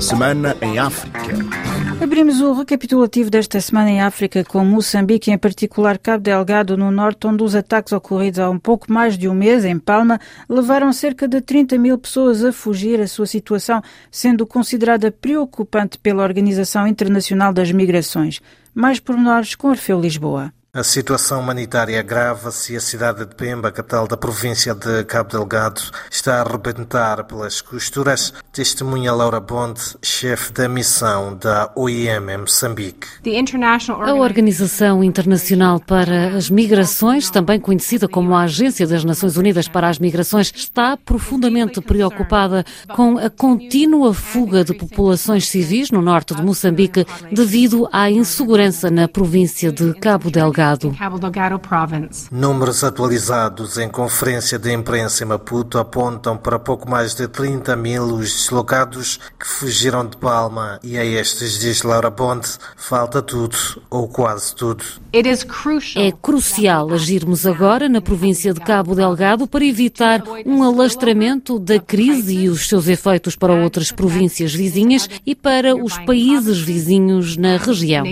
Semana em África. Abrimos o recapitulativo desta semana em África com Moçambique, em particular Cabo Delgado, no norte, onde os ataques ocorridos há um pouco mais de um mês, em Palma, levaram cerca de 30 mil pessoas a fugir. A sua situação sendo considerada preocupante pela Organização Internacional das Migrações. Mais pormenores com Orfeu Lisboa. A situação humanitária agrava-se e a cidade de Pemba, capital da província de Cabo Delgado, está a arrebentar pelas costuras, testemunha Laura Bond, chefe da missão da OIM em Moçambique. A Organização Internacional para as Migrações, também conhecida como a Agência das Nações Unidas para as Migrações, está profundamente preocupada com a contínua fuga de populações civis no norte de Moçambique devido à insegurança na província de Cabo Delgado. Delgado. Números atualizados em conferência de imprensa em Maputo apontam para pouco mais de 30 mil os deslocados que fugiram de Palma e a estes, diz Laura Bond, falta tudo ou quase tudo. É crucial agirmos agora na província de Cabo Delgado para evitar um alastramento da crise e os seus efeitos para outras províncias vizinhas e para os países vizinhos na região.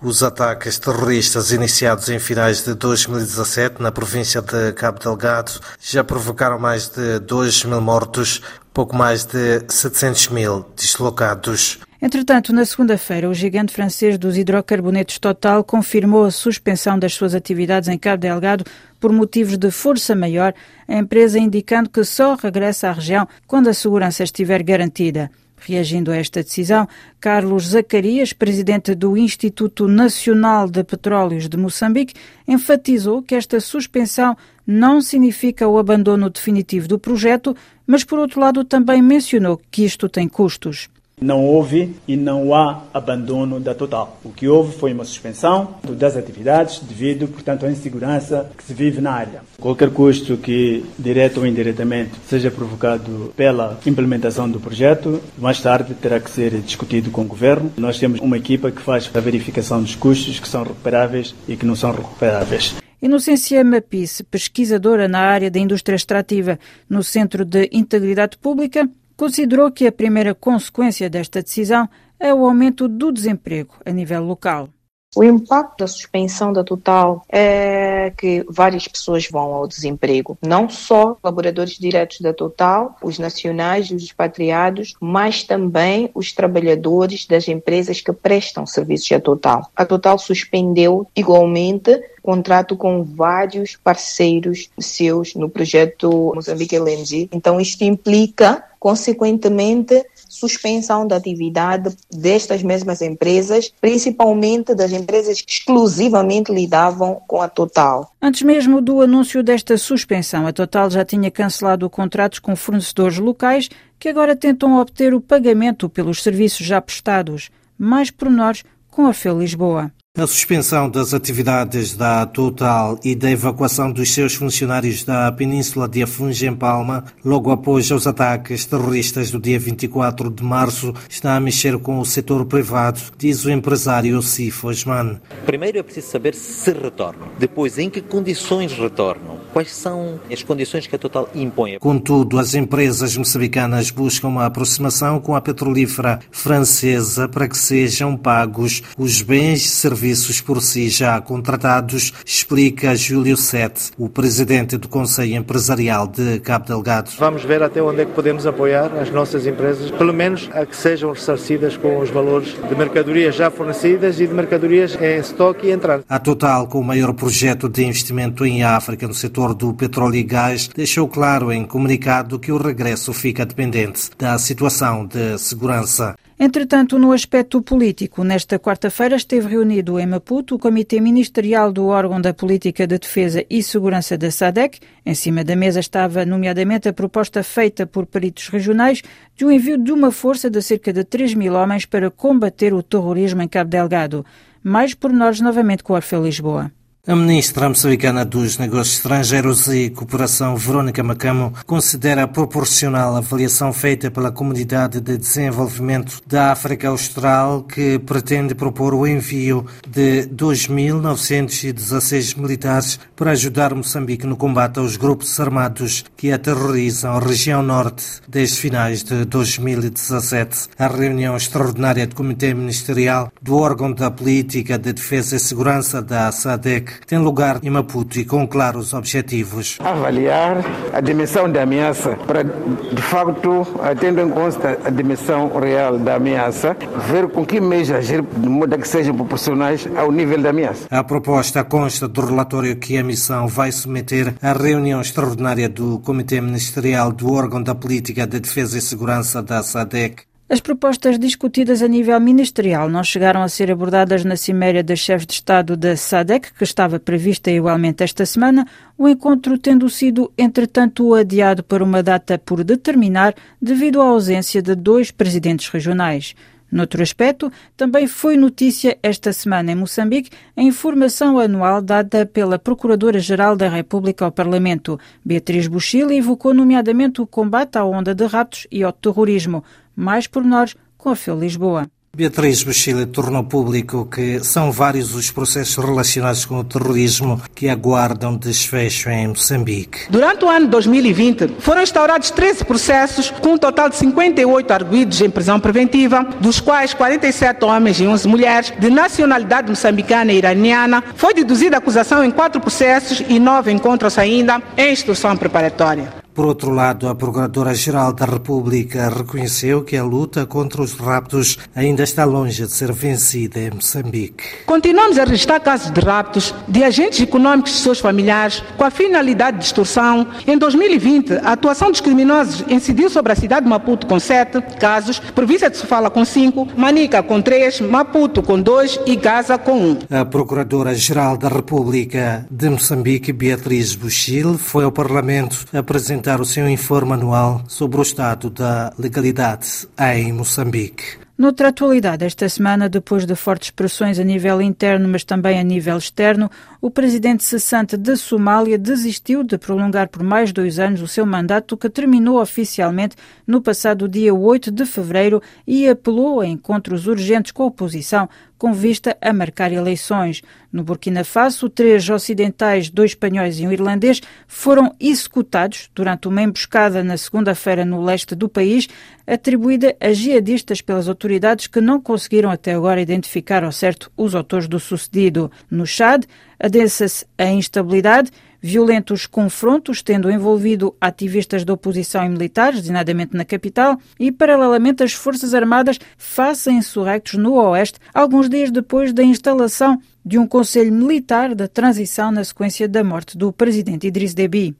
Os ataques ataques terroristas iniciados em finais de 2017 na província de Cabo Delgado já provocaram mais de 2 mil mortos, pouco mais de 700 mil deslocados. Entretanto, na segunda-feira, o gigante francês dos hidrocarbonetos Total confirmou a suspensão das suas atividades em Cabo Delgado por motivos de força maior, a empresa indicando que só regressa à região quando a segurança estiver garantida. Reagindo a esta decisão, Carlos Zacarias, presidente do Instituto Nacional de Petróleos de Moçambique, enfatizou que esta suspensão não significa o abandono definitivo do projeto, mas, por outro lado, também mencionou que isto tem custos. Não houve e não há abandono da Total. O que houve foi uma suspensão das atividades devido, portanto, à insegurança que se vive na área. Qualquer custo que, direto ou indiretamente, seja provocado pela implementação do projeto, mais tarde terá que ser discutido com o Governo. Nós temos uma equipa que faz a verificação dos custos que são recuperáveis e que não são recuperáveis. Inocência Mapice, pesquisadora na área da indústria extrativa no Centro de Integridade Pública, considerou que a primeira consequência desta decisão é o aumento do desemprego a nível local. O impacto da suspensão da Total é que várias pessoas vão ao desemprego, não só colaboradores diretos da Total, os nacionais e os expatriados, mas também os trabalhadores das empresas que prestam serviços à Total. A Total suspendeu igualmente contrato com vários parceiros seus no projeto Moçambique LNG. Então isto implica consequentemente suspensão da atividade destas mesmas empresas, principalmente das empresas que exclusivamente lidavam com a Total. Antes mesmo do anúncio desta suspensão, a Total já tinha cancelado contratos com fornecedores locais que agora tentam obter o pagamento pelos serviços já prestados. Mais pormenores com a FEL Lisboa. A suspensão das atividades da Total e da evacuação dos seus funcionários da Península de Afunge em Palma, logo após os ataques terroristas do dia 24 de março, está a mexer com o setor privado, diz o empresário Sif Osman. Primeiro é preciso saber se retornam, depois em que condições retornam, quais são as condições que a Total impõe. Contudo, as empresas moçambicanas buscam uma aproximação com a petrolífera francesa para que sejam pagos os bens e serviços por si já contratados, explica Júlio Sete, o presidente do Conselho Empresarial de Cabo Delgado. Vamos ver até onde é que podemos apoiar as nossas empresas, pelo menos a que sejam ressarcidas com os valores de mercadorias já fornecidas e de mercadorias em estoque e entrada. A Total, com o maior projeto de investimento em África no setor do petróleo e gás, deixou claro em comunicado que o regresso fica dependente da situação de segurança. Entretanto, no aspecto político, nesta quarta-feira esteve reunido em Maputo o Comitê Ministerial do órgão da Política de Defesa e Segurança da SADEC. Em cima da mesa estava, nomeadamente, a proposta feita por peritos regionais de um envio de uma força de cerca de 3 mil homens para combater o terrorismo em Cabo Delgado. Mais pormenores novamente com Orfeu Lisboa. A ministra moçambicana dos Negócios Estrangeiros e Cooperação, Verónica Macamo, considera proporcional a avaliação feita pela Comunidade de Desenvolvimento da África Austral, que pretende propor o envio de 2.916 militares para ajudar Moçambique no combate aos grupos armados que aterrorizam a região norte desde finais de 2017. A reunião extraordinária do Comitê Ministerial do órgão da Política de Defesa e Segurança da SADEC tem lugar em Maputo e com claros objetivos. Avaliar a dimensão da ameaça para, de facto, tendo em conta a dimensão real da ameaça, ver com que meios agir de modo a que sejam proporcionais ao nível da ameaça. A proposta consta do relatório que a missão vai submeter à reunião extraordinária do Comitê Ministerial do órgão da Política de Defesa e Segurança da SADEC as propostas discutidas a nível ministerial não chegaram a ser abordadas na Cimeira dos Chefes de Estado da SADEC, que estava prevista igualmente esta semana, o encontro tendo sido, entretanto, adiado para uma data por determinar devido à ausência de dois presidentes regionais. Noutro aspecto, também foi notícia esta semana em Moçambique a informação anual dada pela Procuradora-Geral da República ao Parlamento. Beatriz Buchila evocou nomeadamente o combate à onda de raptos e ao terrorismo. Mais pormenores com a FEU Lisboa. Beatriz Bochila tornou público que são vários os processos relacionados com o terrorismo que aguardam desfecho em Moçambique. Durante o ano 2020, foram instaurados 13 processos com um total de 58 arguídos em prisão preventiva, dos quais 47 homens e 11 mulheres de nacionalidade moçambicana e iraniana. Foi deduzida acusação em quatro processos e nove encontram-se ainda em instrução preparatória. Por outro lado, a Procuradora-Geral da República reconheceu que a luta contra os raptos ainda está longe de ser vencida em Moçambique. Continuamos a registrar casos de raptos de agentes econômicos e seus familiares com a finalidade de extorsão. Em 2020, a atuação dos criminosos incidiu sobre a cidade de Maputo com sete casos, província de Sofala com cinco, Manica com três, Maputo com dois e Gaza com um. A Procuradora-Geral da República de Moçambique, Beatriz Buchil, foi ao Parlamento apresentar apresentar o seu informe anual sobre o estado da legalidade em Moçambique. Noutra atualidade, esta semana, depois de fortes pressões a nível interno, mas também a nível externo, o presidente cessante da Somália desistiu de prolongar por mais dois anos o seu mandato, que terminou oficialmente no passado dia 8 de fevereiro, e apelou a encontros urgentes com a oposição, com vista a marcar eleições. No Burkina Faso, três ocidentais, dois espanhóis e um irlandês foram executados durante uma emboscada na segunda-feira no leste do país, atribuída a jihadistas pelas autoridades que não conseguiram até agora identificar ao certo os autores do sucedido. No Chad, adensa-se a instabilidade violentos confrontos, tendo envolvido ativistas da oposição e militares, designadamente na capital, e, paralelamente, as Forças Armadas a insurrectos no Oeste, alguns dias depois da instalação de um Conselho Militar da Transição na sequência da morte do presidente Idriss Deby.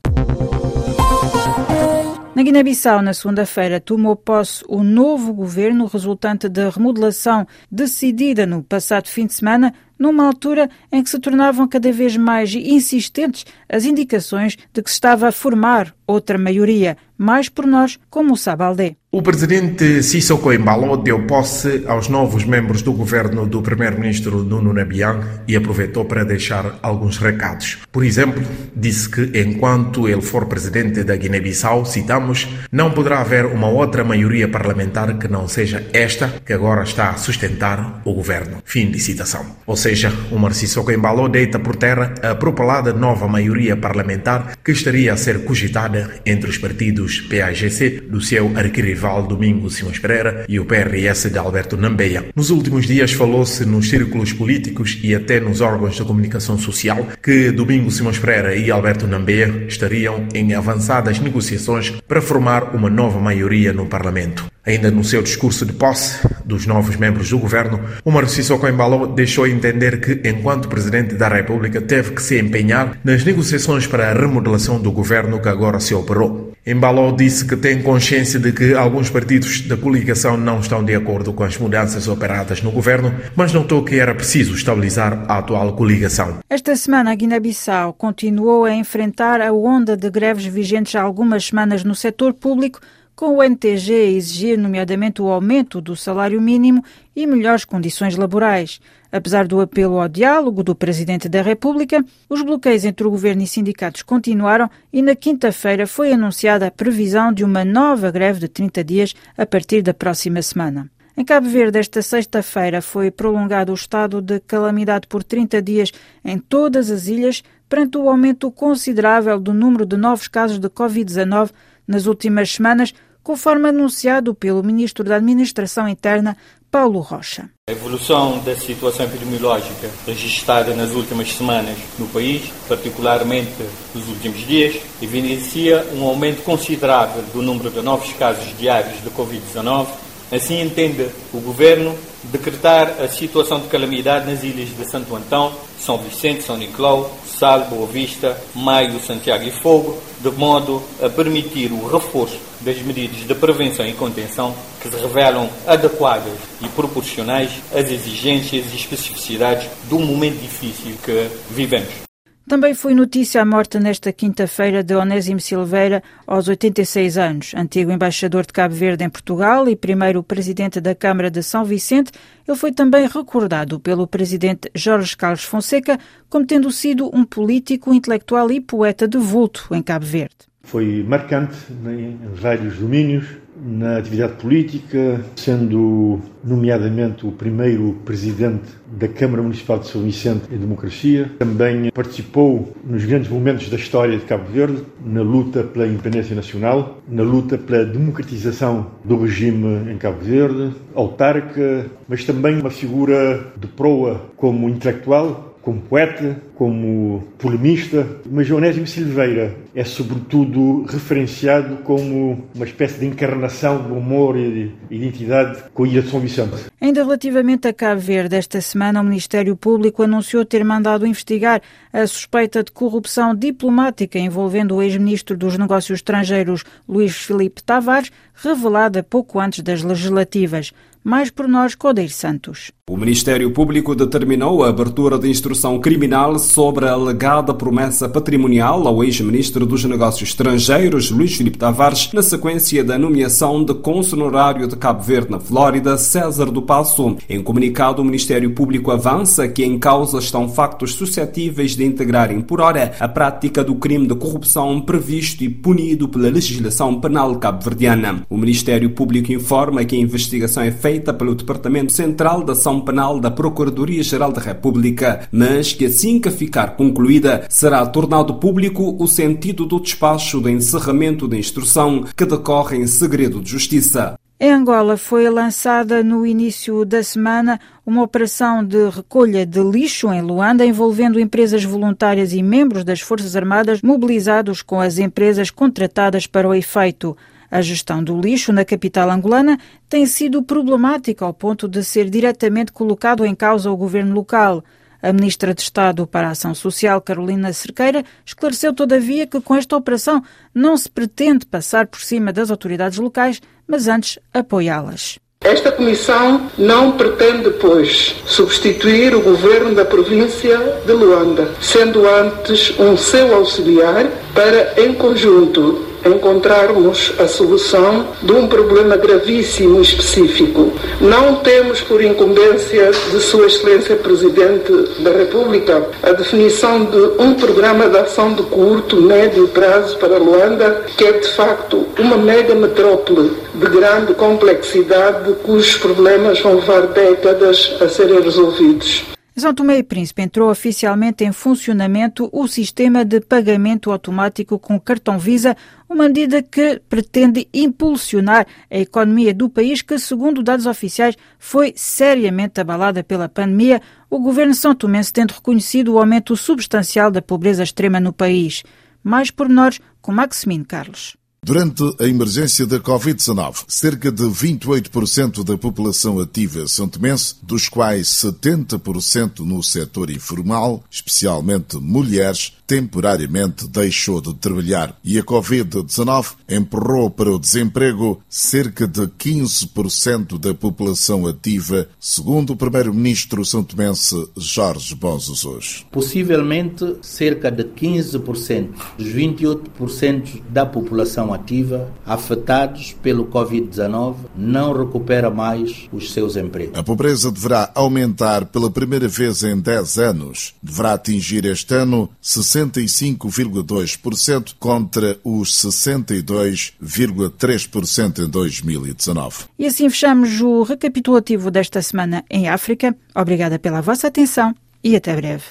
Na Guiné-Bissau, na segunda-feira, tomou posse o novo governo resultante da remodelação decidida no passado fim de semana numa altura em que se tornavam cada vez mais insistentes as indicações de que se estava a formar outra maioria, mais por nós, como o Sabaldé. O presidente Sissoko Embalo deu posse aos novos membros do governo do primeiro-ministro Nuno Nabian e aproveitou para deixar alguns recados. Por exemplo, disse que enquanto ele for presidente da Guiné-Bissau, citamos, não poderá haver uma outra maioria parlamentar que não seja esta que agora está a sustentar o governo. Fim de citação. Ou seja, o Marcissoko Embalo deita por terra a propalada nova maioria parlamentar que estaria a ser cogitada entre os partidos PAGC do seu arquirrival rival Domingos Simões Pereira e o PRS de Alberto Nambeia. Nos últimos dias falou-se nos círculos políticos e até nos órgãos de comunicação social que Domingos Simões Pereira e Alberto Nambeia estariam em avançadas negociações para formar uma nova maioria no Parlamento. Ainda no seu discurso de posse dos novos membros do governo, o Marciso Coimbalo deixou entender que, enquanto Presidente da República, teve que se empenhar nas negociações para a remodelação do governo que agora se operou. Embalo disse que tem consciência de que alguns partidos da coligação não estão de acordo com as mudanças operadas no governo, mas notou que era preciso estabilizar a atual coligação. Esta semana, a Guiné-Bissau continuou a enfrentar a onda de greves vigentes há algumas semanas no setor público com o NTG a exigir, nomeadamente, o aumento do salário mínimo e melhores condições laborais. Apesar do apelo ao diálogo do Presidente da República, os bloqueios entre o governo e sindicatos continuaram e na quinta-feira foi anunciada a previsão de uma nova greve de 30 dias a partir da próxima semana. Em Cabo Verde, esta sexta-feira foi prolongado o estado de calamidade por 30 dias em todas as ilhas, perante o aumento considerável do número de novos casos de Covid-19 nas últimas semanas, conforme anunciado pelo Ministro da Administração Interna, Paulo Rocha. A evolução da situação epidemiológica registrada nas últimas semanas no país, particularmente nos últimos dias, evidencia um aumento considerável do número de novos casos diários de Covid-19. Assim entende o Governo decretar a situação de calamidade nas ilhas de Santo Antão, São Vicente, São Nicolau, Sal, Boa Vista, Maio, Santiago e Fogo, de modo a permitir o reforço das medidas de prevenção e contenção que se revelam adequadas e proporcionais às exigências e especificidades do momento difícil que vivemos. Também foi notícia a morte nesta quinta-feira de Onésimo Silveira, aos 86 anos. Antigo embaixador de Cabo Verde em Portugal e primeiro presidente da Câmara de São Vicente, ele foi também recordado pelo presidente Jorge Carlos Fonseca como tendo sido um político, intelectual e poeta de vulto em Cabo Verde. Foi marcante em vários domínios, na atividade política, sendo nomeadamente o primeiro presidente da Câmara Municipal de São Vicente em democracia. Também participou nos grandes momentos da história de Cabo Verde, na luta pela independência nacional, na luta pela democratização do regime em Cabo Verde, autarca, mas também uma figura de proa como intelectual, como poeta, como polemista, mas Onésimo Silveira é sobretudo referenciado como uma espécie de encarnação do humor e de identidade com a Ilha de São Vicente. Ainda relativamente a Cabo Verde, esta semana o Ministério Público anunciou ter mandado investigar a suspeita de corrupção diplomática envolvendo o ex-ministro dos Negócios Estrangeiros Luís Filipe Tavares, revelada pouco antes das legislativas. Mais por nós, Codeiro Santos. O Ministério Público determinou a abertura de instrução criminal sobre a alegada promessa patrimonial ao ex-ministro dos Negócios Estrangeiros, Luís Filipe Tavares, na sequência da nomeação de cônsul honorário de Cabo Verde na Flórida, César do Passo. Em comunicado, o Ministério Público avança que em causa estão factos suscetíveis de integrarem por hora a prática do crime de corrupção previsto e punido pela legislação penal cabo-verdiana. O Ministério Público informa que a investigação é feita pelo Departamento Central da Ação Penal da Procuradoria-Geral da República, mas que assim que ficar concluída será tornado público o sentido do despacho de encerramento da instrução que decorre em segredo de justiça. Em Angola foi lançada no início da semana uma operação de recolha de lixo em Luanda envolvendo empresas voluntárias e membros das Forças Armadas mobilizados com as empresas contratadas para o efeito. A gestão do lixo na capital angolana tem sido problemática ao ponto de ser diretamente colocado em causa o governo local. A ministra de Estado para a Ação Social, Carolina Cerqueira, esclareceu, todavia, que com esta operação não se pretende passar por cima das autoridades locais, mas antes apoiá-las. Esta comissão não pretende, pois, substituir o governo da província de Luanda, sendo antes um seu auxiliar para, em conjunto, encontrarmos a solução de um problema gravíssimo específico. Não temos por incumbência de Sua Excelência Presidente da República a definição de um programa de ação de curto, médio prazo para Luanda, que é de facto uma mega metrópole de grande complexidade, cujos problemas vão levar décadas a serem resolvidos. São Tomé e Príncipe entrou oficialmente em funcionamento o sistema de pagamento automático com cartão Visa, uma medida que pretende impulsionar a economia do país que, segundo dados oficiais, foi seriamente abalada pela pandemia, o governo são tomense tendo reconhecido o aumento substancial da pobreza extrema no país. Mais pormenores com Maximino Carlos. Durante a emergência da Covid-19, cerca de 28% da população ativa são tomense, dos quais 70% no setor informal, especialmente mulheres, temporariamente deixou de trabalhar e a Covid-19 empurrou para o desemprego cerca de 15% da população ativa, segundo o primeiro-ministro santomense Jorge Bonzos. Possivelmente cerca de 15% dos 28% da população população ativa afetados pelo Covid-19 não recupera mais os seus empregos. A pobreza deverá aumentar pela primeira vez em 10 anos. Deverá atingir este ano 65,2% contra os 62,3% em 2019. E assim fechamos o recapitulativo desta semana em África. Obrigada pela vossa atenção e até breve.